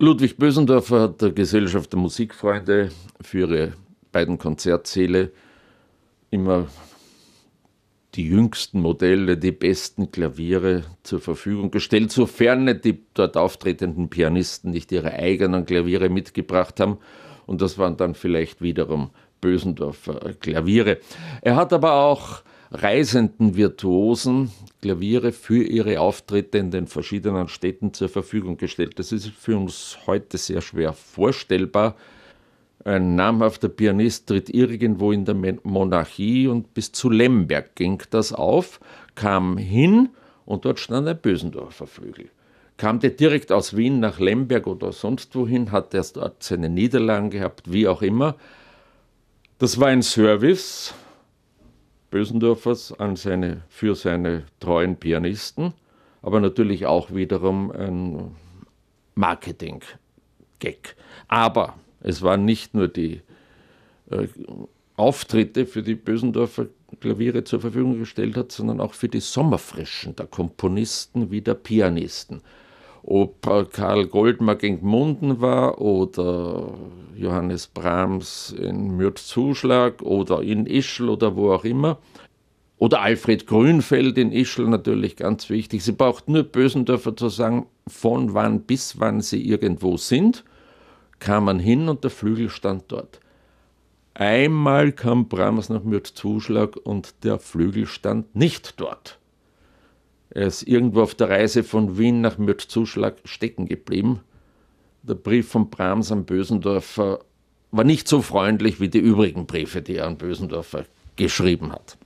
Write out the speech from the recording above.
Ludwig Bösendorfer hat der Gesellschaft der Musikfreunde für ihre beiden Konzertsäle immer die jüngsten Modelle, die besten Klaviere zur Verfügung gestellt, sofern die dort auftretenden Pianisten nicht ihre eigenen Klaviere mitgebracht haben. Und das waren dann vielleicht wiederum Bösendorfer Klaviere. Er hat aber auch reisenden Virtuosen Klaviere für ihre Auftritte in den verschiedenen Städten zur Verfügung gestellt. Das ist für uns heute sehr schwer vorstellbar. Ein namhafter Pianist tritt irgendwo in der Monarchie und bis zu Lemberg ging das auf, kam hin und dort stand ein Bösendorfer Flügel. Kam der direkt aus Wien nach Lemberg oder sonst wohin, hat erst dort seine Niederlagen gehabt, wie auch immer. Das war ein Service, Bösendorfers an seine, für seine treuen Pianisten, aber natürlich auch wiederum ein Marketing-Gag. Aber es waren nicht nur die äh, Auftritte, für die Bösendorfer Klaviere zur Verfügung gestellt hat, sondern auch für die Sommerfrischen der Komponisten wie der Pianisten. Ob Karl Goldmar gegen Munden war oder Johannes Brahms in Mürzzuschlag oder in Ischl oder wo auch immer. Oder Alfred Grünfeld in Ischl natürlich ganz wichtig. Sie braucht nur Bösendorfer zu sagen, von wann bis wann sie irgendwo sind, kam man hin und der Flügel stand dort. Einmal kam Brahms nach Mürzzuschlag und der Flügel stand nicht dort. Er ist irgendwo auf der Reise von Wien nach Mürzzuschlag stecken geblieben. Der Brief von Brahms an Bösendorfer war nicht so freundlich wie die übrigen Briefe, die er an Bösendorfer geschrieben hat.